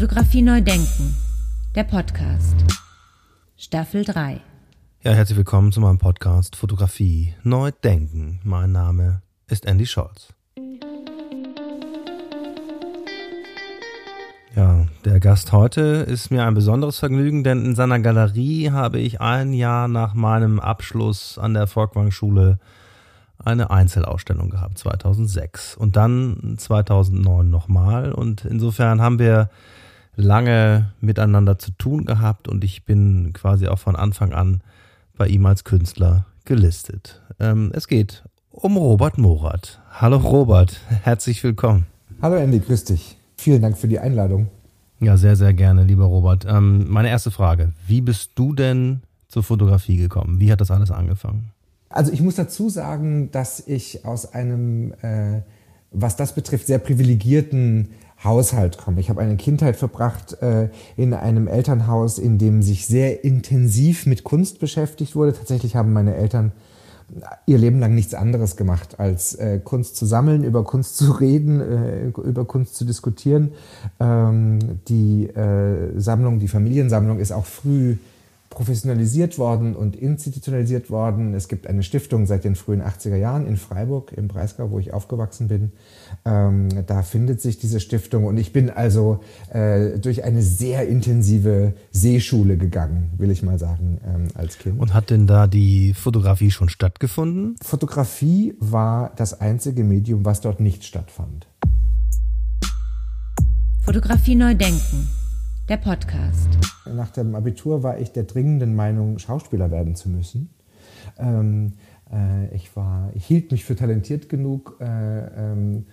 Fotografie neu denken. Der Podcast. Staffel 3. Ja, herzlich willkommen zu meinem Podcast Fotografie neu denken. Mein Name ist Andy Scholz. Ja, der Gast heute ist mir ein besonderes Vergnügen, denn in seiner Galerie habe ich ein Jahr nach meinem Abschluss an der Volkwang-Schule eine Einzelausstellung gehabt, 2006. Und dann 2009 nochmal. Und insofern haben wir lange miteinander zu tun gehabt und ich bin quasi auch von Anfang an bei ihm als Künstler gelistet. Ähm, es geht um Robert Morath. Hallo Robert, herzlich willkommen. Hallo Andy, grüß dich. Vielen Dank für die Einladung. Ja, sehr, sehr gerne, lieber Robert. Ähm, meine erste Frage, wie bist du denn zur Fotografie gekommen? Wie hat das alles angefangen? Also ich muss dazu sagen, dass ich aus einem, äh, was das betrifft, sehr privilegierten Haushalt komme. Ich habe eine Kindheit verbracht äh, in einem Elternhaus, in dem sich sehr intensiv mit Kunst beschäftigt wurde. Tatsächlich haben meine Eltern ihr Leben lang nichts anderes gemacht, als äh, Kunst zu sammeln, über Kunst zu reden, äh, über Kunst zu diskutieren. Ähm, die äh, Sammlung, die Familiensammlung ist auch früh professionalisiert worden und institutionalisiert worden. Es gibt eine Stiftung seit den frühen 80er Jahren in Freiburg im Breisgau, wo ich aufgewachsen bin. Ähm, da findet sich diese Stiftung und ich bin also äh, durch eine sehr intensive Seeschule gegangen, will ich mal sagen, ähm, als Kind. Und hat denn da die Fotografie schon stattgefunden? Fotografie war das einzige Medium, was dort nicht stattfand. Fotografie neu denken der Podcast. Nach dem Abitur war ich der dringenden Meinung, Schauspieler werden zu müssen. Ähm, äh, ich, war, ich hielt mich für talentiert genug äh, ähm,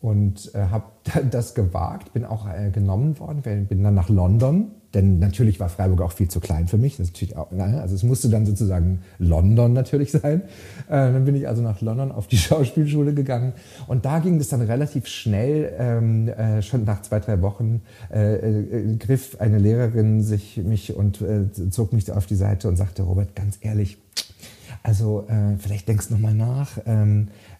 und äh, habe das gewagt, bin auch äh, genommen worden, bin dann nach London denn natürlich war Freiburg auch viel zu klein für mich. Das ist natürlich auch, also es musste dann sozusagen London natürlich sein. Äh, dann bin ich also nach London auf die Schauspielschule gegangen. Und da ging es dann relativ schnell, ähm, äh, schon nach zwei, drei Wochen, äh, griff eine Lehrerin sich mich und zog mich auf die Seite und sagte, Robert, ganz ehrlich, also äh, vielleicht denkst du nochmal nach. Ähm, äh, äh,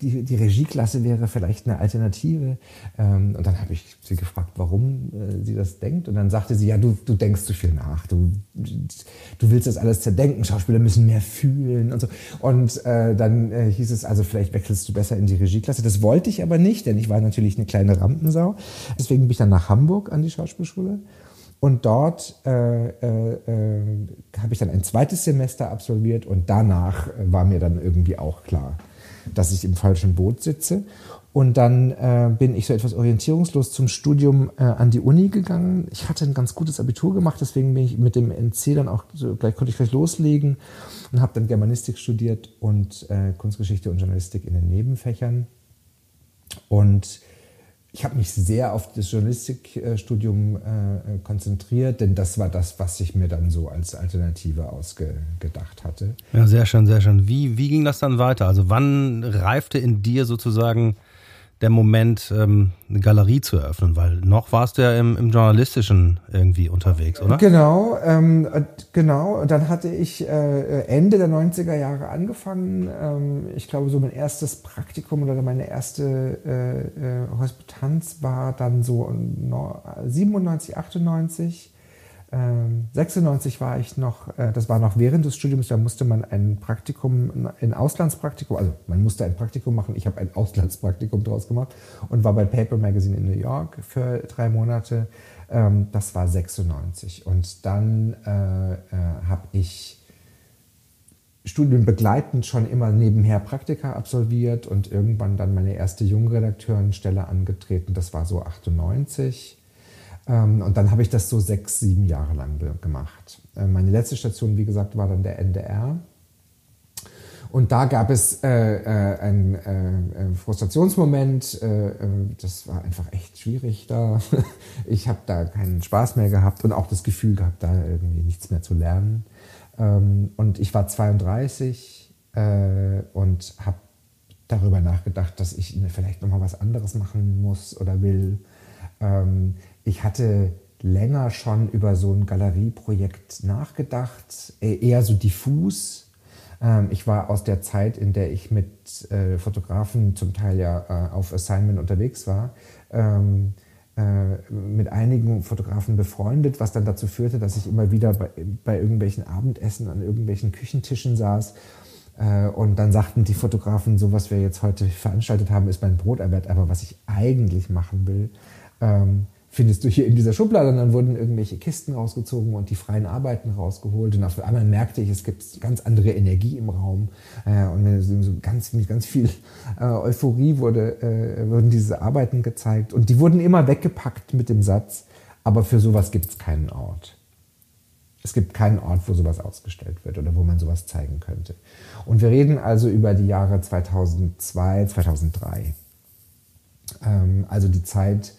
die, die Regieklasse wäre vielleicht eine Alternative. Ähm, und dann habe ich sie gefragt, warum äh, sie das denkt. Und dann sagte sie, ja, du, du denkst zu viel nach. Du, du willst das alles zerdenken. Schauspieler müssen mehr fühlen und so. Und äh, dann äh, hieß es, also vielleicht wechselst du besser in die Regieklasse. Das wollte ich aber nicht, denn ich war natürlich eine kleine Rampensau. Deswegen bin ich dann nach Hamburg an die Schauspielschule und dort äh, äh, äh, habe ich dann ein zweites Semester absolviert und danach war mir dann irgendwie auch klar, dass ich im falschen Boot sitze. Und dann äh, bin ich so etwas orientierungslos zum Studium äh, an die Uni gegangen. Ich hatte ein ganz gutes Abitur gemacht, deswegen bin ich mit dem NC dann auch so, gleich konnte ich gleich loslegen und habe dann Germanistik studiert und äh, Kunstgeschichte und Journalistik in den Nebenfächern. Und ich habe mich sehr auf das Journalistikstudium äh, konzentriert, denn das war das, was ich mir dann so als Alternative ausgedacht hatte. Ja, sehr schön, sehr schön. Wie, wie ging das dann weiter? Also wann reifte in dir sozusagen der Moment, ähm, eine Galerie zu eröffnen? Weil noch warst du ja im, im Journalistischen irgendwie unterwegs, oder? Genau, ähm, genau. Und dann hatte ich äh, Ende der 90er Jahre angefangen. Ähm, ich glaube, so mein erstes Praktikum oder meine erste äh, äh, Hospitanz war dann so 97, 98. 96 ähm, war ich noch, äh, das war noch während des Studiums, da musste man ein Praktikum, ein Auslandspraktikum, also man musste ein Praktikum machen. Ich habe ein Auslandspraktikum draus gemacht und war bei Paper Magazine in New York für drei Monate. Ähm, das war 96. Und dann äh, äh, habe ich studienbegleitend schon immer nebenher Praktika absolviert und irgendwann dann meine erste Jungredakteurenstelle angetreten. Das war so 98. Ähm, und dann habe ich das so sechs, sieben Jahre lang gemacht. Äh, meine letzte Station, wie gesagt, war dann der NDR. Und da gab es äh, äh, einen äh, Frustrationsmoment. Äh, äh, das war einfach echt schwierig da. ich habe da keinen Spaß mehr gehabt und auch das Gefühl gehabt, da irgendwie nichts mehr zu lernen. Ähm, und ich war 32 und habe darüber nachgedacht, dass ich vielleicht nochmal was anderes machen muss oder will. Ähm, ich hatte länger schon über so ein Galerieprojekt nachgedacht, e-, eher so diffus. Ähm, ich war aus der Zeit, in der ich mit äh, Fotografen zum Teil ja äh, auf Assignment unterwegs war, ähm, äh, mit einigen Fotografen befreundet, was dann dazu führte, dass ich immer wieder bei, irgendwelchen Abendessen an irgendwelchen Küchentischen saß. Und dann sagten die Fotografen, so was wir jetzt heute veranstaltet haben, ist mein Broterwerb. Aber was ich eigentlich machen will, ähm, findest du hier in dieser Schublade. Und dann wurden irgendwelche Kisten rausgezogen und die freien Arbeiten rausgeholt. Und auf einmal merkte ich, es gibt ganz andere Energie im Raum. Äh, und so ganz, mit ganz viel äh, Euphorie wurde, äh, wurden diese Arbeiten gezeigt. Und die wurden immer weggepackt mit dem Satz, aber für sowas gibt es keinen Ort. Es gibt keinen Ort, wo sowas ausgestellt wird oder wo man sowas zeigen könnte. Und wir reden also über die Jahre 2002, 2003. Ähm, also die Zeit,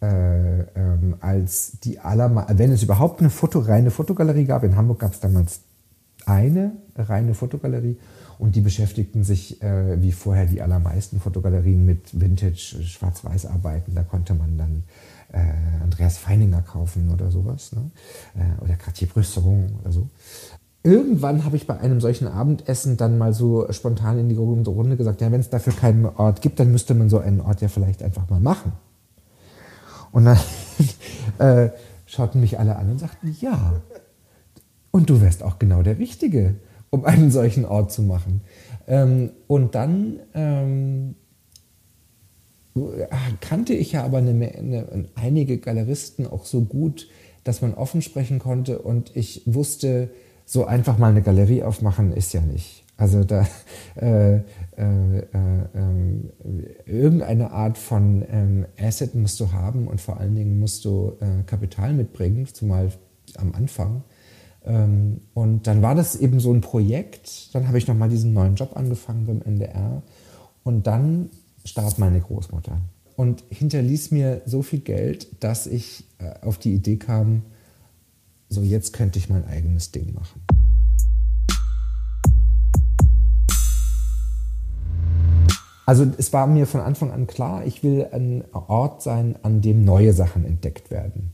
äh, ähm, als die aller, wenn es überhaupt eine Foto, reine Fotogalerie gab, in Hamburg gab es damals eine reine Fotogalerie und die beschäftigten sich äh, wie vorher die allermeisten Fotogalerien mit Vintage Schwarz-Weiß-Arbeiten. Da konnte man dann äh, Andreas Feininger kaufen oder sowas ne? äh, oder Cartier Bresson oder so. Irgendwann habe ich bei einem solchen Abendessen dann mal so spontan in die Runde gesagt, ja, wenn es dafür keinen Ort gibt, dann müsste man so einen Ort ja vielleicht einfach mal machen. Und dann äh, schauten mich alle an und sagten, ja. Und du wärst auch genau der Richtige, um einen solchen Ort zu machen. Ähm, und dann ähm, kannte ich ja aber eine, eine, einige Galeristen auch so gut, dass man offen sprechen konnte und ich wusste, so einfach mal eine Galerie aufmachen ist ja nicht. Also da äh, äh, äh, ähm, irgendeine Art von ähm, Asset musst du haben und vor allen Dingen musst du äh, Kapital mitbringen, zumal am Anfang. Ähm, und dann war das eben so ein Projekt. Dann habe ich nochmal diesen neuen Job angefangen beim NDR. Und dann starb meine Großmutter und hinterließ mir so viel Geld, dass ich äh, auf die Idee kam, so jetzt könnte ich mein eigenes Ding machen. Also es war mir von Anfang an klar, ich will ein Ort sein, an dem neue Sachen entdeckt werden.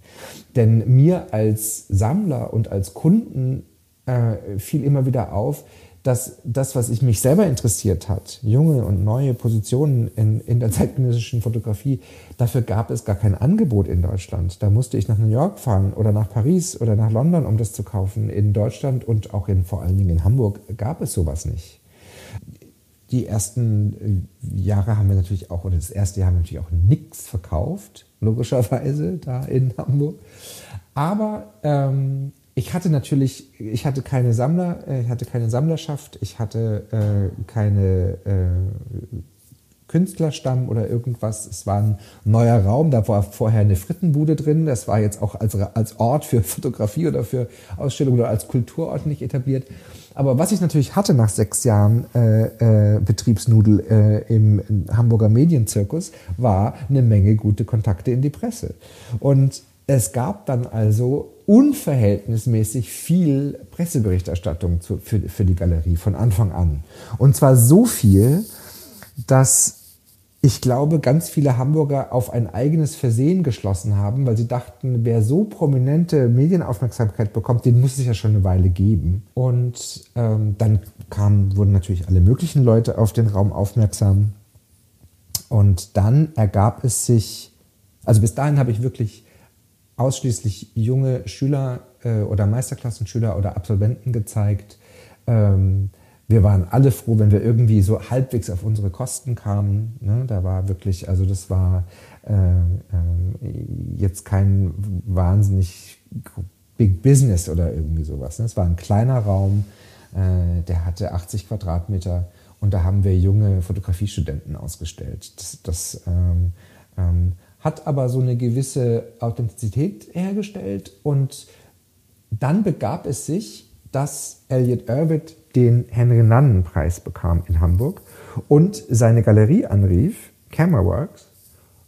Denn mir als Sammler und als Kunden äh, fiel immer wieder auf, dass das, was ich mich selber interessiert hat, junge und neue Positionen in, in der zeitgenössischen Fotografie, dafür gab es gar kein Angebot in Deutschland. Da musste ich nach New York fahren oder nach Paris oder nach London, um das zu kaufen. In Deutschland und auch in, vor allen Dingen in Hamburg gab es sowas nicht die ersten äh, Jahre haben wir natürlich auch, oder das erste Jahr haben wir natürlich auch nichts verkauft, logischerweise da in Hamburg. Aber ähm, ich hatte natürlich, ich hatte keine Sammler, äh, ich hatte keine Sammlerschaft, ich hatte äh, keine äh, Künstlerstamm oder irgendwas. Es war ein neuer Raum, da war vorher eine Frittenbude drin. Das war jetzt auch als, als Ort für Fotografie oder für Ausstellung oder als Kulturort nicht etabliert. Aber was ich natürlich hatte nach sechs Jahren äh, äh, Betriebsnudel äh, im Hamburger Medienzirkus, war eine Menge gute Kontakte in die Presse. Und es gab dann also unverhältnismäßig viel Presseberichterstattung zu, für, für die Galerie von Anfang an. Und zwar so viel, dass ich glaube, ganz viele Hamburger auf ein eigenes Versehen geschlossen haben, weil sie dachten, wer so prominente Medienaufmerksamkeit bekommt, den muss es ja schon eine Weile geben. Und ähm, dann kamen, wurden natürlich alle möglichen Leute auf den Raum aufmerksam. Und dann ergab es sich, also bis dahin habe ich wirklich ausschließlich junge Schüler äh, oder Meisterklassenschüler oder Absolventen gezeigt. Ähm, wir waren alle froh, wenn wir irgendwie so halbwegs auf unsere Kosten kamen. Ne? Da war wirklich, also das war äh, äh, jetzt kein wahnsinnig Big Business oder irgendwie sowas. Ne? Es war ein kleiner Raum, äh, der hatte 80 Quadratmeter und da haben wir junge Fotografiestudenten ausgestellt. Das, das ähm, ähm, hat aber so eine gewisse Authentizität hergestellt und dann begab es sich, dass Elliot Irvitt den Henry-Nannen-Preis bekam in Hamburg und seine Galerie anrief, Cameraworks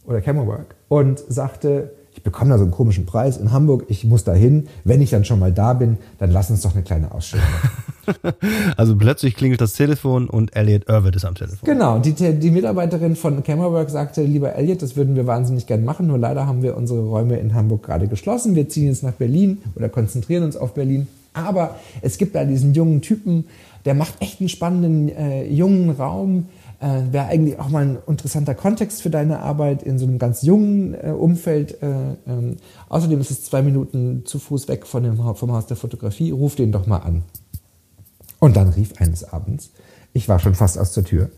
oder Camerawork, und sagte, ich bekomme da so einen komischen Preis in Hamburg, ich muss da hin. Wenn ich dann schon mal da bin, dann lass uns doch eine kleine Ausstellung machen. also plötzlich klingelt das Telefon und Elliot Irvitt ist am Telefon. Genau, die, die Mitarbeiterin von Camerawork sagte, lieber Elliot, das würden wir wahnsinnig gern machen, nur leider haben wir unsere Räume in Hamburg gerade geschlossen. Wir ziehen jetzt nach Berlin oder konzentrieren uns auf Berlin. Aber es gibt da diesen jungen Typen, der macht echt einen spannenden äh, jungen Raum. Äh, Wäre eigentlich auch mal ein interessanter Kontext für deine Arbeit in so einem ganz jungen äh, Umfeld. Äh, ähm, außerdem ist es zwei Minuten zu Fuß weg von dem, vom Haus der Fotografie. Ruf den doch mal an. Und dann rief eines Abends, ich war schon fast aus der Tür,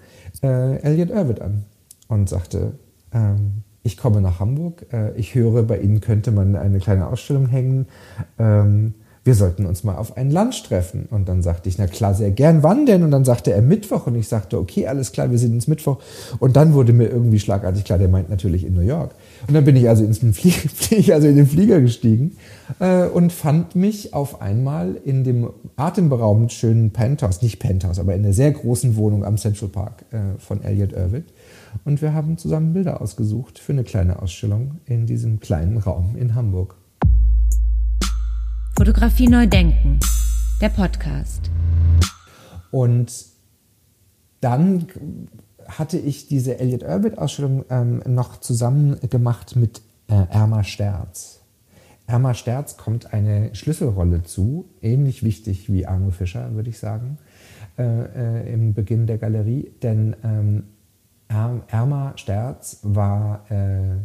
äh, Elliot Irvitt an und sagte, ähm, ich komme nach Hamburg, äh, ich höre, bei Ihnen könnte man eine kleine Ausstellung hängen. Ähm, wir sollten uns mal auf ein Lunch treffen. Und dann sagte ich, na klar, sehr gern. Wann denn? Und dann sagte er Mittwoch. Und ich sagte, okay, alles klar, wir sind ins Mittwoch. Und dann wurde mir irgendwie schlagartig klar, der meint natürlich in New York. Und dann bin ich also, ins Flieger, also in den Flieger gestiegen äh, und fand mich auf einmal in dem atemberaubend schönen Penthouse, nicht Penthouse, aber in der sehr großen Wohnung am Central Park äh, von Elliot Irvitt. Und wir haben zusammen Bilder ausgesucht für eine kleine Ausstellung in diesem kleinen Raum in Hamburg. Fotografie neu denken, der Podcast. Und dann hatte ich diese Elliot Irvitt-Ausstellung ähm, noch zusammen gemacht mit äh, Erma Sterz. Erma Sterz kommt eine Schlüsselrolle zu, ähnlich wichtig wie Arno Fischer, würde ich sagen, äh, äh, im Beginn der Galerie. Denn ähm, Erma Sterz war äh,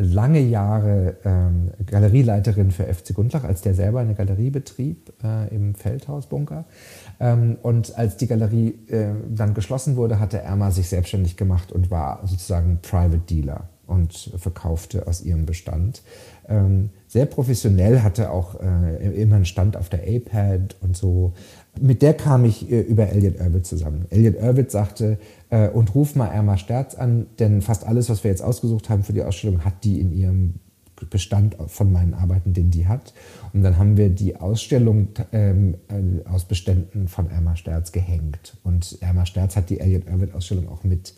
lange Jahre ähm, Galerieleiterin für FC Gundlach, als der selber eine Galerie betrieb äh, im Feldhausbunker. Ähm, und als die Galerie äh, dann geschlossen wurde, hatte Erma sich selbstständig gemacht und war sozusagen Private Dealer und verkaufte aus ihrem Bestand. Ähm, sehr professionell, hatte auch äh, immer einen Stand auf der APAD und so. Mit der kam ich äh, über Elliot Irvitt zusammen. Elliot Irvitt sagte, äh, und ruf mal Erma Sterz an, denn fast alles, was wir jetzt ausgesucht haben für die Ausstellung, hat die in ihrem Bestand von meinen Arbeiten, den die hat. Und dann haben wir die Ausstellung ähm, äh, aus Beständen von Erma Sterz gehängt. Und Erma Sterz hat die Elliot Irvitt-Ausstellung auch mit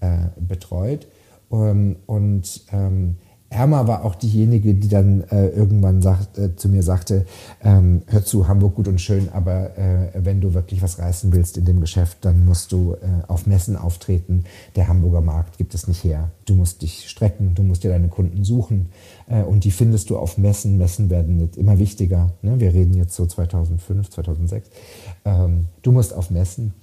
äh, betreut. Um, und ähm, Erma war auch diejenige, die dann äh, irgendwann sagt, äh, zu mir sagte, ähm, hör zu, Hamburg gut und schön, aber äh, wenn du wirklich was reißen willst in dem Geschäft, dann musst du äh, auf Messen auftreten. Der Hamburger Markt gibt es nicht her. Du musst dich strecken, du musst dir deine Kunden suchen äh, und die findest du auf Messen. Messen werden jetzt immer wichtiger. Ne? Wir reden jetzt so 2005, 2006. Ähm, du musst auf Messen.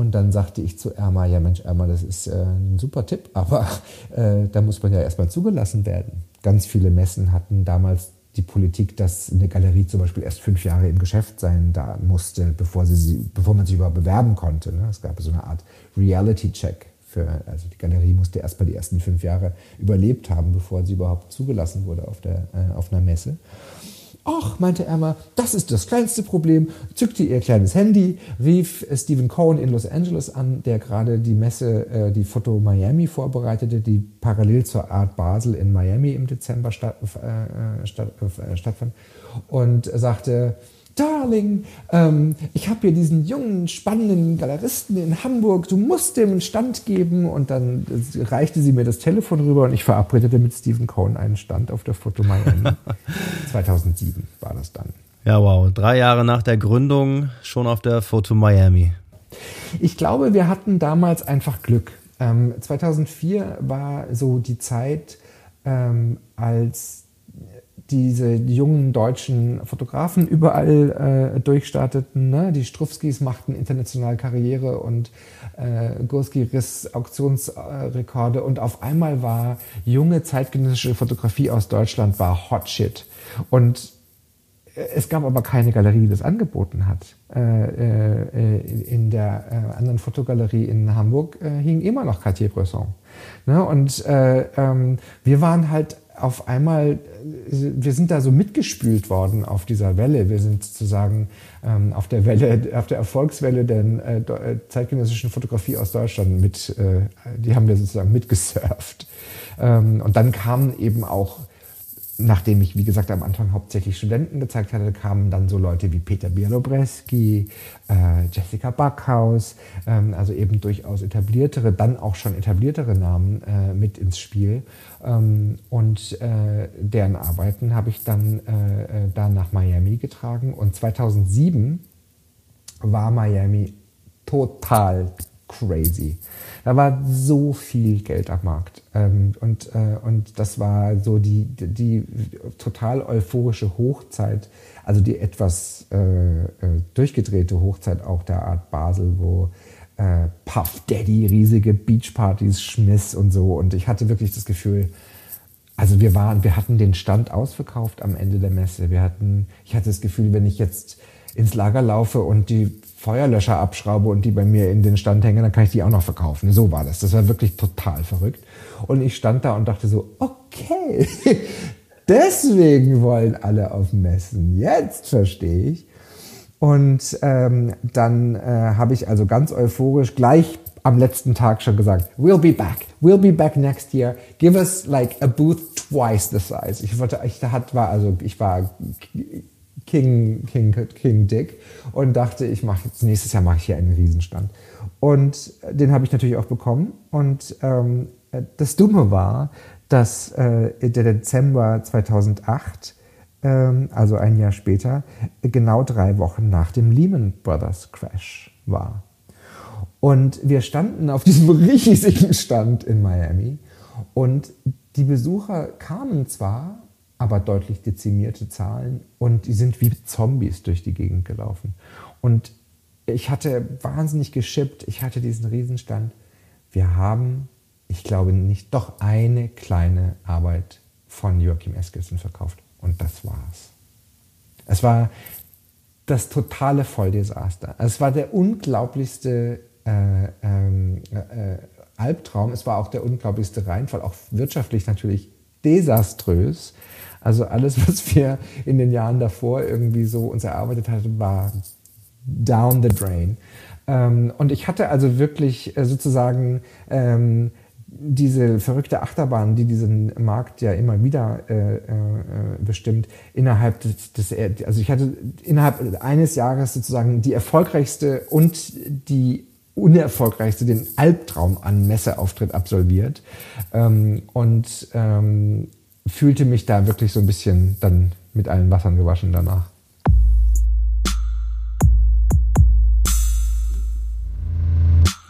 Und dann sagte ich zu Erma, ja Mensch, Erma, das ist äh, ein super Tipp, aber äh, da muss man ja erstmal zugelassen werden. Ganz viele Messen hatten damals die Politik, dass eine Galerie zum Beispiel erst fünf Jahre im Geschäft sein da musste, bevor, sie, bevor man sich überhaupt bewerben konnte. Ne? Es gab so eine Art Reality-Check. Für, also die Galerie musste erst mal die ersten fünf Jahre überlebt haben, bevor sie überhaupt zugelassen wurde auf, der, äh, auf einer Messe. Ach, meinte Emma, das ist das kleinste Problem, zückte ihr kleines Handy, rief Stephen Cohen in Los Angeles an, der gerade die Messe, äh, die Foto Miami vorbereitete, die parallel zur Art Basel in Miami im Dezember statt, äh, statt, äh, stattfand, und sagte, Darling, ähm, ich habe hier diesen jungen, spannenden Galeristen in Hamburg, du musst dem einen Stand geben. Und dann reichte sie mir das Telefon rüber und ich verabredete mit Stephen Cohn einen Stand auf der Foto Miami. 2007 war das dann. Ja, wow. Drei Jahre nach der Gründung schon auf der Foto Miami. Ich glaube, wir hatten damals einfach Glück. Ähm, 2004 war so die Zeit, ähm, als diese jungen deutschen Fotografen überall äh, durchstarteten. Ne? Die Strufskis machten international Karriere und äh, Gurski riss Auktionsrekorde und auf einmal war junge zeitgenössische Fotografie aus Deutschland war Hot Shit. Und äh, es gab aber keine Galerie, die das angeboten hat. Äh, äh, in der anderen Fotogalerie in Hamburg hing immer noch Cartier-Bresson. Ne? Und äh, ähm, wir waren halt auf einmal, wir sind da so mitgespült worden auf dieser Welle. Wir sind sozusagen ähm, auf der Welle, auf der Erfolgswelle der äh, äh, zeitgenössischen Fotografie aus Deutschland mit, äh, die haben wir sozusagen mitgesurft. Ähm, und dann kamen eben auch nachdem ich, wie gesagt, am Anfang hauptsächlich Studenten gezeigt hatte, kamen dann so Leute wie Peter Bielobreski, äh, Jessica Backhaus, ähm, also eben durchaus etabliertere, dann auch schon etabliertere Namen äh, mit ins Spiel. Ähm, und äh, deren Arbeiten habe ich dann äh, äh, da nach Miami getragen. Und 2007 war Miami total crazy. Da war so viel Geld am Markt. Ähm, und, äh, und das war so die, die, total euphorische Hochzeit, also die etwas äh, äh durchgedrehte Hochzeit auch der Art Basel, wo Puff Daddy riesige Beachpartys schmiss und so. Und ich hatte wirklich das Gefühl, also wir waren, wir hatten den Stand ausverkauft am Ende der Messe. Wir hatten, ich hatte das Gefühl, wenn ich jetzt ins Lager laufe und die Feuerlöscher abschraube und die bei mir in den Stand hängen, dann kann ich die auch noch verkaufen. So war das. Das war wirklich total verrückt. Und ich stand da und dachte so, okay, deswegen wollen alle auf Messen. Jetzt verstehe ich. Und ähm, dann äh, habe ich also ganz euphorisch gleich am letzten Tag schon gesagt, we'll be back, we'll be back next year. Give us like a booth twice the size. Ich wollte, ich hat, war also, ich war King, King, King Dick und dachte, ich mache jetzt nächstes Jahr mache ich hier einen Riesenstand. Und den habe ich natürlich auch bekommen. Und ähm, das Dumme war, dass äh, der Dezember 2008 ähm, also ein Jahr später, genau drei Wochen nach dem Lehman Brothers Crash war. Und wir standen auf diesem riesigen Stand in Miami und die Besucher kamen zwar, aber deutlich dezimierte Zahlen und die sind wie Zombies durch die Gegend gelaufen. Und ich hatte wahnsinnig geschippt, ich hatte diesen Riesenstand. Wir haben, ich glaube nicht, doch eine kleine Arbeit von Joachim Eskilsen verkauft. Und das war's. Es war das totale Volldesaster. Es war der unglaublichste äh, ähm, äh, Albtraum. Es war auch der unglaublichste Reinfall, auch wirtschaftlich natürlich desaströs. Also alles, was wir in den Jahren davor irgendwie so uns erarbeitet hatten, war down the drain. Ähm, und ich hatte also wirklich äh, sozusagen ähm, diese verrückte Achterbahn, die diesen Markt ja immer wieder äh, äh, bestimmt, innerhalb des, des, also ich hatte innerhalb eines Jahres sozusagen die erfolgreichste und die unerfolgreichste, den Albtraum an Messeauftritt absolviert ähm, und ähm, fühlte mich da wirklich so ein bisschen dann mit allen Wassern gewaschen danach.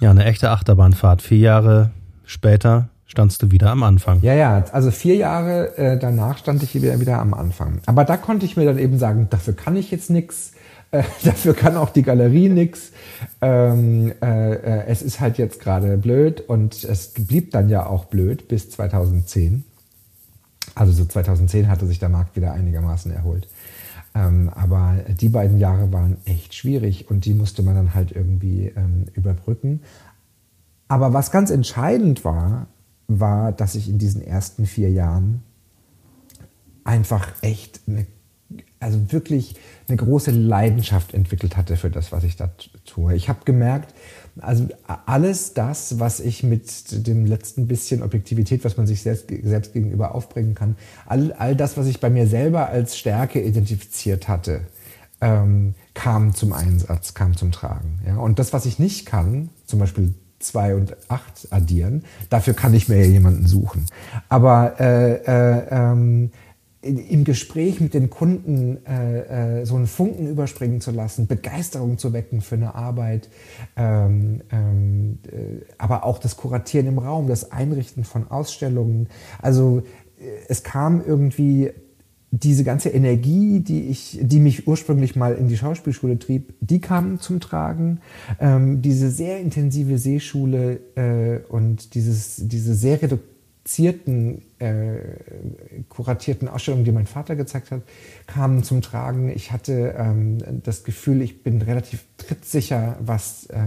Ja, eine echte Achterbahnfahrt. Vier Jahre später standst du wieder am Anfang. Ja, ja, also vier Jahre äh, danach stand ich wieder, wieder am Anfang. Aber da konnte ich mir dann eben sagen, dafür kann ich jetzt nichts. Äh, dafür kann auch die Galerie nichts. Ähm, äh, äh, es ist halt jetzt gerade blöd und es blieb dann ja auch blöd bis 2010. Also so 2010 hatte sich der Markt wieder einigermaßen erholt. Ähm, aber die beiden Jahre waren echt schwierig und die musste man dann halt irgendwie ähm, überbrücken. Aber was ganz entscheidend war, war, dass ich in diesen ersten vier Jahren einfach echt eine, also wirklich eine große Leidenschaft entwickelt hatte für das, was ich da tue. Ich habe gemerkt, also alles das, was ich mit dem letzten bisschen Objektivität, was man sich selbst, selbst gegenüber aufbringen kann, all, all das, was ich bei mir selber als Stärke identifiziert hatte, ähm, kam zum Einsatz, kam zum Tragen. Ja? Und das, was ich nicht kann, zum Beispiel zwei und acht addieren, dafür kann ich mir ja jemanden suchen. Aber äh, äh, ähm, im Gespräch mit den Kunden äh, äh, so einen Funken überspringen zu lassen, Begeisterung zu wecken für eine Arbeit, ähm, ähm, äh, aber auch das Kuratieren im Raum, das Einrichten von Ausstellungen. Also äh, es kam irgendwie diese ganze Energie, die ich, die mich ursprünglich mal in die Schauspielschule trieb, die kam zum Tragen. Ähm, diese sehr intensive Seeschule äh, und dieses, diese sehr reduzierten äh, kuratierten Ausstellungen, die mein Vater gezeigt hat, kamen zum Tragen. Ich hatte ähm, das Gefühl, ich bin relativ trittsicher, was äh,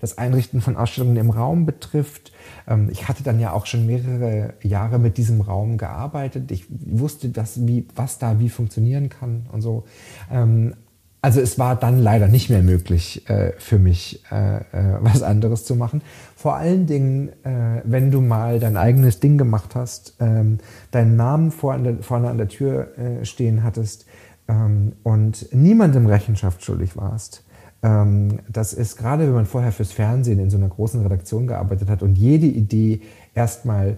das Einrichten von Ausstellungen im Raum betrifft. Ähm, ich hatte dann ja auch schon mehrere Jahre mit diesem Raum gearbeitet. Ich wusste, dass, wie, was da wie funktionieren kann und so. Ähm, also es war dann leider nicht mehr möglich äh, für mich, äh, äh, was anderes zu machen. Vor allen Dingen, äh, wenn du mal dein eigenes Ding gemacht hast, ähm, deinen Namen vor an der, vorne an der Tür äh, stehen hattest ähm, und niemandem Rechenschaft schuldig warst. Ähm, das ist gerade, wenn man vorher fürs Fernsehen in so einer großen Redaktion gearbeitet hat und jede Idee erstmal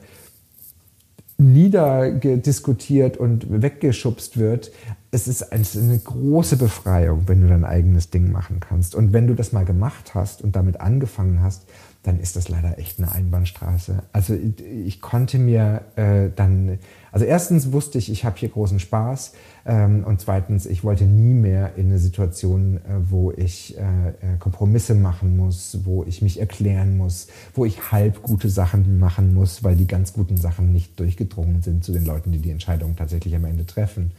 niederdiskutiert und weggeschubst wird, es ist eine große Befreiung, wenn du dein eigenes Ding machen kannst. Und wenn du das mal gemacht hast und damit angefangen hast, dann ist das leider echt eine Einbahnstraße. Also ich konnte mir äh, dann, also erstens wusste ich, ich habe hier großen Spaß ähm, und zweitens, ich wollte nie mehr in eine Situation, äh, wo ich äh, äh, Kompromisse machen muss, wo ich mich erklären muss, wo ich halb gute Sachen machen muss, weil die ganz guten Sachen nicht durchgedrungen sind zu den Leuten, die die Entscheidung tatsächlich am Ende treffen.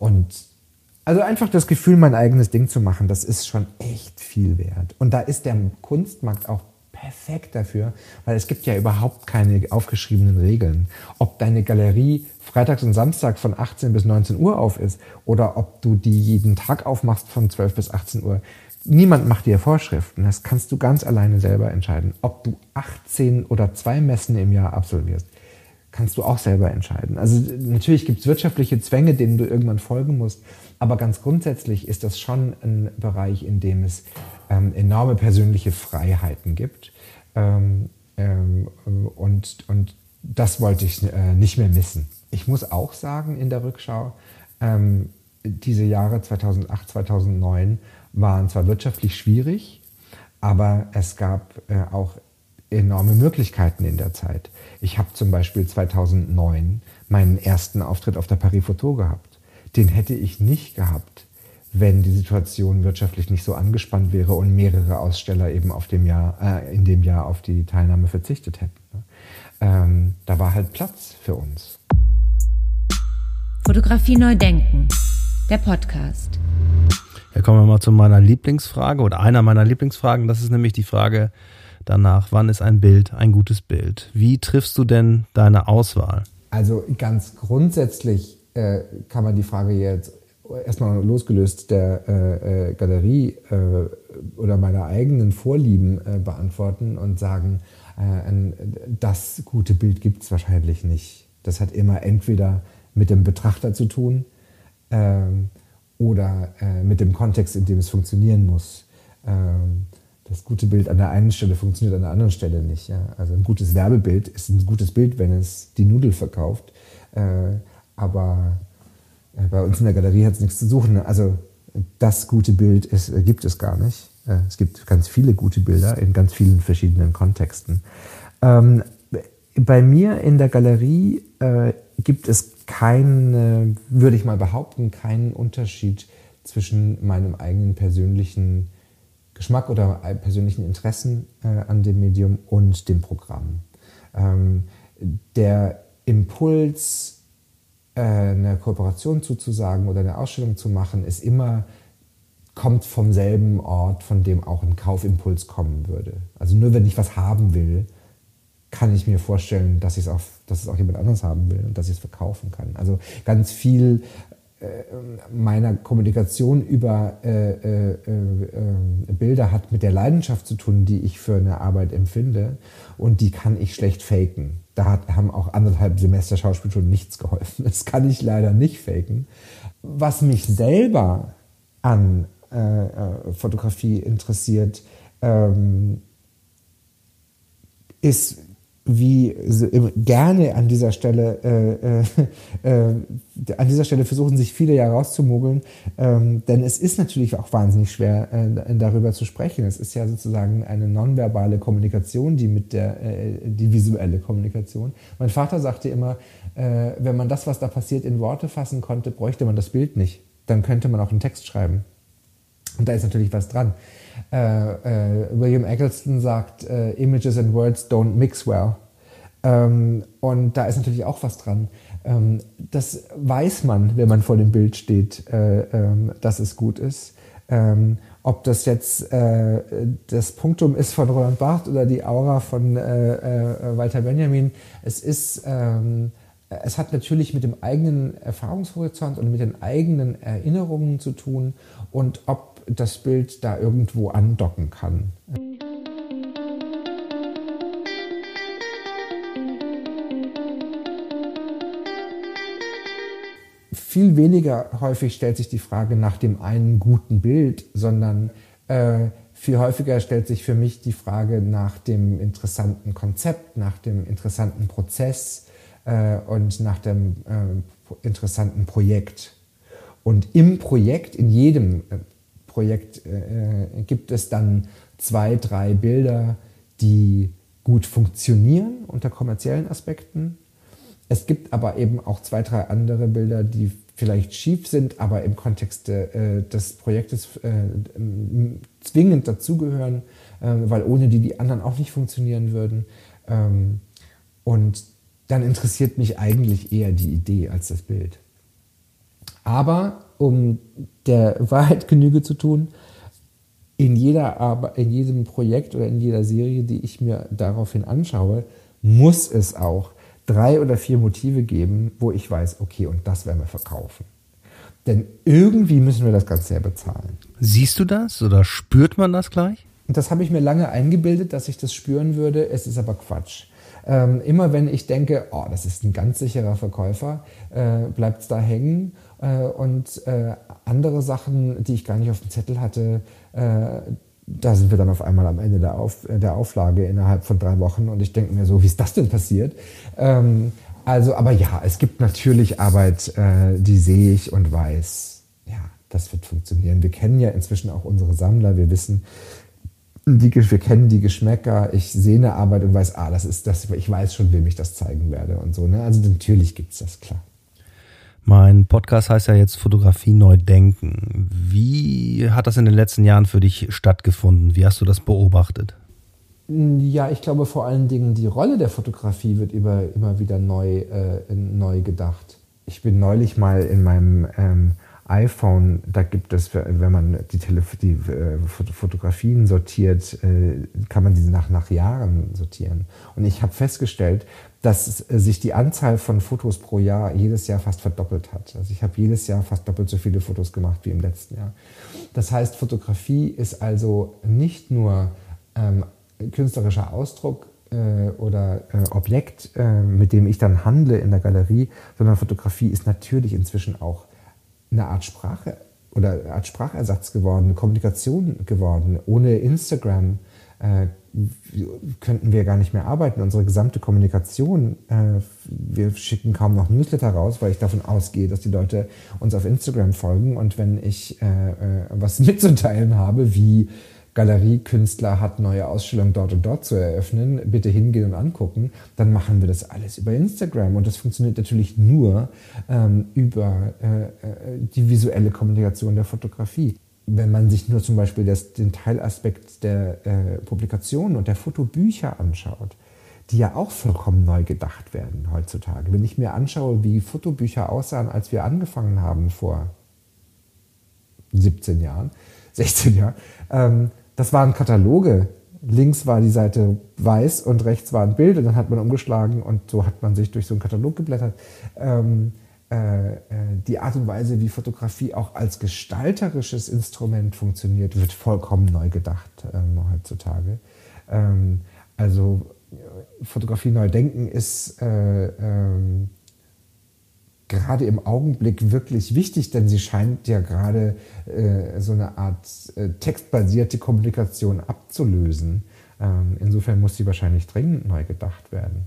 Und also einfach das Gefühl, mein eigenes Ding zu machen, das ist schon echt viel wert. Und da ist der Kunstmarkt auch perfekt dafür, weil es gibt ja überhaupt keine aufgeschriebenen Regeln. Ob deine Galerie freitags und Samstag von 18 bis 19 Uhr auf ist oder ob du die jeden Tag aufmachst von 12 bis 18 Uhr. Niemand macht dir Vorschriften. Das kannst du ganz alleine selber entscheiden. Ob du 18 oder zwei Messen im Jahr absolvierst, kannst du auch selber entscheiden. Also natürlich gibt es wirtschaftliche Zwänge, denen du irgendwann folgen musst. Aber ganz grundsätzlich ist das schon ein Bereich, in dem es ähm, enorme persönliche Freiheiten gibt. Ähm, ähm, und, und das wollte ich äh, nicht mehr missen. Ich muss auch sagen in der Rückschau, ähm, diese Jahre 2008, 2009 waren zwar wirtschaftlich schwierig, aber es gab äh, auch enorme Möglichkeiten in der Zeit. Ich habe zum Beispiel 2009 meinen ersten Auftritt auf der Paris Photo gehabt den hätte ich nicht gehabt, wenn die Situation wirtschaftlich nicht so angespannt wäre und mehrere Aussteller eben auf dem Jahr, äh, in dem Jahr auf die Teilnahme verzichtet hätten. Ne? Ähm, da war halt Platz für uns. Fotografie neu denken, der Podcast. Ja, kommen wir mal zu meiner Lieblingsfrage oder einer meiner Lieblingsfragen. Das ist nämlich die Frage danach, wann ist ein Bild ein gutes Bild? Wie triffst du denn deine Auswahl? Also ganz grundsätzlich äh, kann man die Frage jetzt erstmal losgelöst der äh, äh, Galerie äh, oder meiner eigenen Vorlieben äh, beantworten und sagen, äh, das gute Bild gibt es wahrscheinlich nicht. Das hat immer entweder mit dem Betrachter zu tun ähm, oder mit dem Kontext, in dem es funktionieren muss. Ähm, das gute Bild an der einen Stelle funktioniert an der anderen Stelle nicht. Ja? Also ein gutes Werbebild ist ein gutes Bild, wenn es die Nudel verkauft. Aber äh, bei uns in der Galerie hat es nichts zu suchen. Also das gute Bild ist, äh, gibt es gar nicht. Äh, es gibt ganz viele gute Bilder in ganz vielen verschiedenen Kontexten. Ähm, bei mir in der Galerie äh, gibt es keinen, würde ich mal behaupten, keinen Unterschied zwischen meinem eigenen persönlichen Geschmack oder persönlichen Interessen äh, an dem Medium und dem Programm. Ähm, der Impuls, äh, eine Kooperation zuzusagen oder eine Ausstellung zu machen, ist immer, kommt vom selben Ort, von dem auch ein Kaufimpuls kommen würde. Also nur wenn ich was haben will, kann ich mir vorstellen, dass, auch, dass es auch jemand anderes haben will und dass ich es verkaufen kann. Also ganz viel meiner Kommunikation über äh, äh, äh, Bilder hat mit der Leidenschaft zu tun, die ich für eine Arbeit empfinde und die kann ich schlecht faken da hat, haben auch anderthalb Semester Schauspielschule nichts geholfen. Das kann ich leider nicht faken. Was mich selber an äh, äh Fotografie interessiert, ähm, ist wie gerne an dieser Stelle äh, äh, äh, an dieser Stelle versuchen sich viele ja rauszumogeln, ähm, denn es ist natürlich auch wahnsinnig schwer äh, darüber zu sprechen. Es ist ja sozusagen eine nonverbale Kommunikation, die mit der äh, die visuelle Kommunikation. Mein Vater sagte immer, wenn man das, was da passiert, in Worte fassen konnte, bräuchte man das Bild nicht. Dann könnte man auch einen Text schreiben. Und da ist natürlich was dran. Äh, äh, William Eggleston sagt, äh, Images and Words don't mix well. Ähm, und da ist natürlich auch was dran. Ähm, das weiß man, wenn man vor dem Bild steht, äh, ähm, dass es gut ist. Ähm, ob das jetzt äh, das Punktum ist von Roland Barth oder die Aura von äh, Walter Benjamin, es ist ähm, es hat natürlich mit dem eigenen Erfahrungshorizont und mit den eigenen Erinnerungen zu tun und ob das Bild da irgendwo andocken kann. Viel weniger häufig stellt sich die Frage nach dem einen guten Bild, sondern äh, viel häufiger stellt sich für mich die Frage nach dem interessanten Konzept, nach dem interessanten Prozess äh, und nach dem äh, interessanten Projekt. Und im Projekt, in jedem äh, Projekt äh, gibt es dann zwei, drei Bilder, die gut funktionieren unter kommerziellen Aspekten. Es gibt aber eben auch zwei, drei andere Bilder, die vielleicht schief sind, aber im Kontext äh, des Projektes äh, zwingend dazugehören, äh, weil ohne die die anderen auch nicht funktionieren würden. Ähm, und dann interessiert mich eigentlich eher die Idee als das Bild. Aber um der Wahrheit Genüge zu tun, in, jeder, in jedem Projekt oder in jeder Serie, die ich mir daraufhin anschaue, muss es auch drei oder vier Motive geben, wo ich weiß, okay, und das werden wir verkaufen. Denn irgendwie müssen wir das Ganze ja bezahlen. Siehst du das oder spürt man das gleich? Und das habe ich mir lange eingebildet, dass ich das spüren würde. Es ist aber Quatsch. Ähm, immer wenn ich denke, oh, das ist ein ganz sicherer Verkäufer, äh, bleibt es da hängen. Äh, und äh, andere Sachen, die ich gar nicht auf dem Zettel hatte, äh, da sind wir dann auf einmal am Ende der, auf, der Auflage innerhalb von drei Wochen und ich denke mir so, wie ist das denn passiert? Ähm, also, aber ja, es gibt natürlich Arbeit, äh, die sehe ich und weiß, ja, das wird funktionieren. Wir kennen ja inzwischen auch unsere Sammler, wir wissen, die, wir kennen die Geschmäcker, ich sehe eine Arbeit und weiß, ah, das ist das, ich weiß schon, wem ich das zeigen werde und so. Ne? Also natürlich gibt es das, klar. Mein Podcast heißt ja jetzt Fotografie neu denken. Wie hat das in den letzten Jahren für dich stattgefunden? Wie hast du das beobachtet? Ja, ich glaube vor allen Dingen die Rolle der Fotografie wird immer, immer wieder neu, äh, neu gedacht. Ich bin neulich mal in meinem ähm, iPhone, da gibt es, wenn man die, Telef die äh, Fotografien sortiert, äh, kann man diese nach, nach Jahren sortieren. Und ich habe festgestellt, dass sich die Anzahl von Fotos pro Jahr jedes Jahr fast verdoppelt hat. Also ich habe jedes Jahr fast doppelt so viele Fotos gemacht wie im letzten Jahr. Das heißt, Fotografie ist also nicht nur ähm, künstlerischer Ausdruck äh, oder äh, Objekt, äh, mit dem ich dann handle in der Galerie, sondern Fotografie ist natürlich inzwischen auch eine Art Sprache oder eine Art Sprachersatz geworden, eine Kommunikation geworden. Ohne Instagram äh, könnten wir gar nicht mehr arbeiten. Unsere gesamte Kommunikation, äh, wir schicken kaum noch Newsletter raus, weil ich davon ausgehe, dass die Leute uns auf Instagram folgen. Und wenn ich äh, äh was mitzuteilen habe, wie Galeriekünstler hat neue Ausstellungen dort und dort zu eröffnen, bitte hingehen und angucken, dann machen wir das alles über Instagram. Und das funktioniert natürlich nur ähm, über äh, äh, die visuelle Kommunikation der Fotografie. Wenn man sich nur zum Beispiel das, den Teilaspekt der äh, Publikationen und der Fotobücher anschaut, die ja auch vollkommen neu gedacht werden heutzutage. Wenn ich mir anschaue, wie Fotobücher aussahen, als wir angefangen haben vor 17 Jahren, 16 Jahren, ähm, das waren Kataloge. Links war die Seite weiß und rechts war ein Bild und dann hat man umgeschlagen und so hat man sich durch so einen Katalog geblättert. Ähm, äh, äh, die Art und Weise, wie Fotografie auch als gestalterisches Instrument funktioniert, wird vollkommen neu gedacht ähm, heutzutage. Ähm, also Fotografie neu denken ist äh, ähm, gerade im Augenblick wirklich wichtig, denn sie scheint ja gerade äh, so eine Art äh, textbasierte Kommunikation abzulösen. Ähm, insofern muss sie wahrscheinlich dringend neu gedacht werden.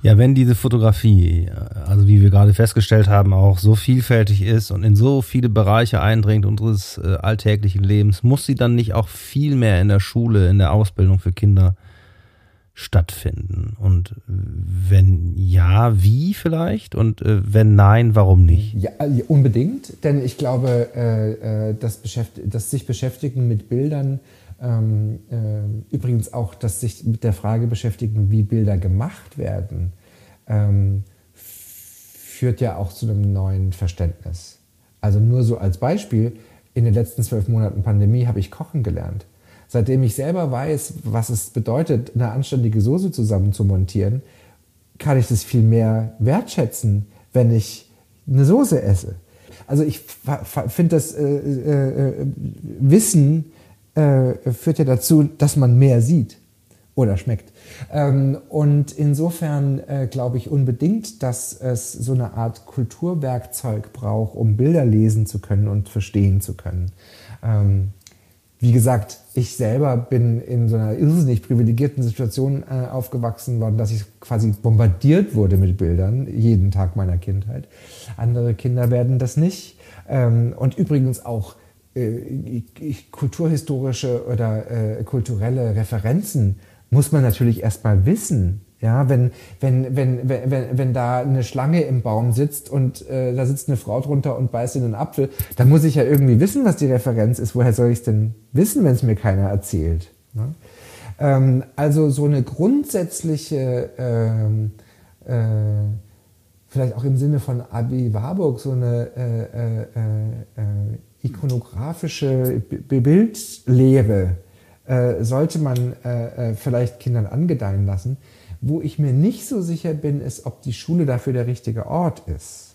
Ja, wenn diese Fotografie, also wie wir gerade festgestellt haben, auch so vielfältig ist und in so viele Bereiche eindringt unseres äh, alltäglichen Lebens, muss sie dann nicht auch viel mehr in der Schule, in der Ausbildung für Kinder stattfinden? Und wenn ja, wie vielleicht? Und äh, wenn nein, warum nicht? Ja, unbedingt, denn ich glaube, äh, äh das, sich beschäftigen mit Bildern, ähm, äh, übrigens auch das sich mit der Frage beschäftigen, wie Bilder gemacht werden, ähm, führt ja auch zu einem neuen Verständnis. Also nur so als Beispiel, in den letzten zwölf Monaten Pandemie habe ich kochen gelernt. Seitdem ich selber weiß, was es bedeutet, eine anständige Soße zusammen zu montieren, kann ich das viel mehr wertschätzen, wenn ich eine Soße esse. Also ich finde das äh, äh, äh, Wissen äh, führt ja dazu, dass man mehr sieht oder schmeckt. Ähm, und insofern äh, glaube ich unbedingt, dass es so eine Art Kulturwerkzeug braucht, um Bilder lesen zu können und verstehen zu können. Ähm, wie gesagt, ich selber bin in so einer irrsinnig privilegierten Situation äh, aufgewachsen worden, dass ich quasi bombardiert wurde mit Bildern jeden Tag meiner Kindheit. Andere Kinder werden das nicht. Ähm, und übrigens auch äh, kulturhistorische oder äh, kulturelle Referenzen muss man natürlich erstmal wissen. Ja, wenn, wenn, wenn, wenn, wenn da eine Schlange im Baum sitzt und äh, da sitzt eine Frau drunter und beißt in einen Apfel, dann muss ich ja irgendwie wissen, was die Referenz ist. Woher soll ich es denn wissen, wenn es mir keiner erzählt? Ne? Ähm, also so eine grundsätzliche, ähm, äh, vielleicht auch im Sinne von Abi Warburg, so eine äh, äh, äh ikonografische Bildlehre äh, sollte man vielleicht Kindern angedeihen lassen wo ich mir nicht so sicher bin, ist, ob die Schule dafür der richtige Ort ist.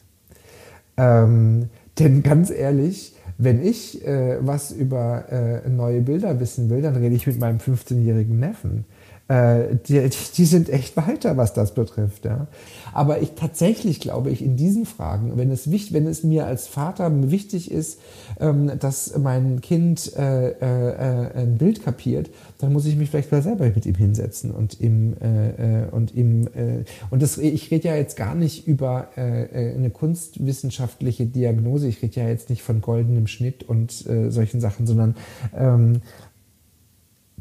Ähm, denn ganz ehrlich, wenn ich äh, was über äh, neue Bilder wissen will, dann rede ich mit meinem 15-jährigen Neffen. Äh, die, die sind echt weiter, was das betrifft. Ja. Aber ich tatsächlich glaube ich in diesen Fragen, wenn es, wichtig, wenn es mir als Vater wichtig ist, ähm, dass mein Kind äh, äh, ein Bild kapiert, dann muss ich mich vielleicht mal selber mit ihm hinsetzen und ihm äh, und ihm und das, ich rede ja jetzt gar nicht über eine kunstwissenschaftliche Diagnose, ich rede ja jetzt nicht von goldenem Schnitt und solchen Sachen, sondern ähm,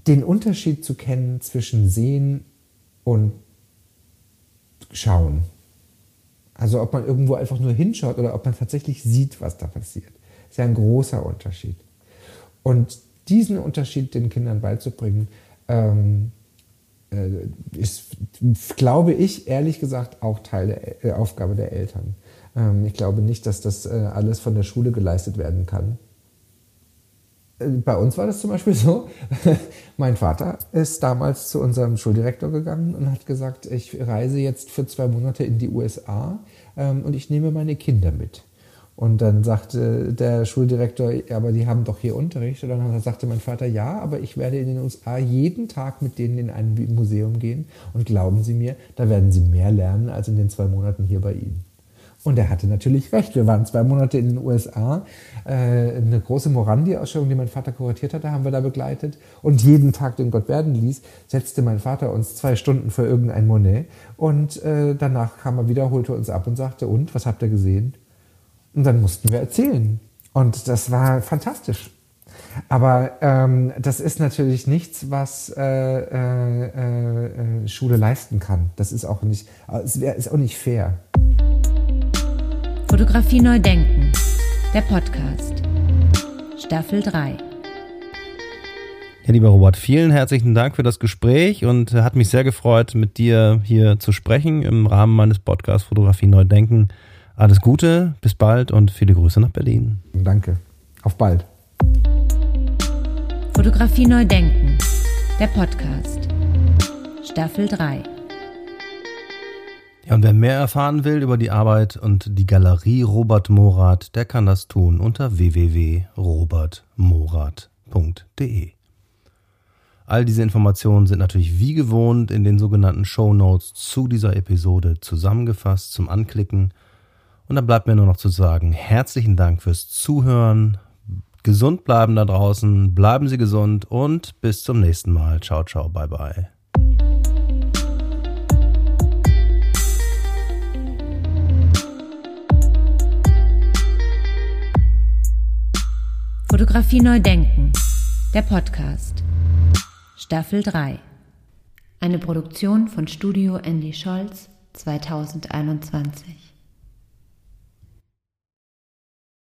den Unterschied zu kennen zwischen Sehen und Schauen. Also ob man irgendwo einfach nur hinschaut oder ob man tatsächlich sieht, was da passiert. ist ja ein großer Unterschied. Und diesen Unterschied den Kindern beizubringen, ähm, äh, ist, glaube ich, ehrlich gesagt auch Teil der äh, Aufgabe der Eltern. Ähm, ich glaube nicht, dass das äh, alles von der Schule geleistet werden kann bei uns war das zum Beispiel so, mein Vater ist damals zu unserem Schuldirektor gegangen und hat gesagt, ich reise jetzt für zwei Monate in die USA ähm, und ich nehme meine Kinder mit. Und dann sagte der Schuldirektor, aber die haben doch hier Unterricht. Und dann sagte mein Vater, ja, aber ich werde in den USA jeden Tag mit denen in ein Museum gehen. Und glauben Sie mir, da werden Sie mehr lernen als in den zwei Monaten hier bei Ihnen. Und er hatte natürlich recht. Wir waren zwei Monate in den USA. Äh, eine große Morandi-Ausstellung, die mein Vater kuratiert hatte, haben wir da begleitet. Und jeden Tag, den Gott werden ließ, setzte mein Vater uns zwei Stunden für irgendein Monet. Und äh, danach kam er wieder, holte uns ab und sagte, und, was habt ihr gesehen? Und dann mussten wir erzählen. Und das war fantastisch. Aber ähm, das ist natürlich nichts, was äh, äh, äh, Schule leisten kann. Das ist auch nicht, es ist auch nicht fair. Fotografie neu denken. Der Podcast. Staffel 3. Ja, lieber Robert, vielen herzlichen Dank für das Gespräch und hat mich sehr gefreut, mit dir hier zu sprechen im Rahmen meines Podcasts Fotografie neu denken. Alles Gute, bis bald und viele Grüße nach Berlin. Danke. Auf bald. Fotografie neu denken. Der Podcast. Staffel 3. Ja, und wer mehr erfahren will über die Arbeit und die Galerie Robert Morath, der kann das tun unter www.robertmorath.de. All diese Informationen sind natürlich wie gewohnt in den sogenannten Show Notes zu dieser Episode zusammengefasst zum Anklicken. Und da bleibt mir nur noch zu sagen, herzlichen Dank fürs Zuhören. Gesund bleiben da draußen, bleiben Sie gesund und bis zum nächsten Mal. Ciao, ciao, bye, bye. Fotografie neu denken. Der Podcast. Staffel 3. Eine Produktion von Studio Andy Scholz 2021.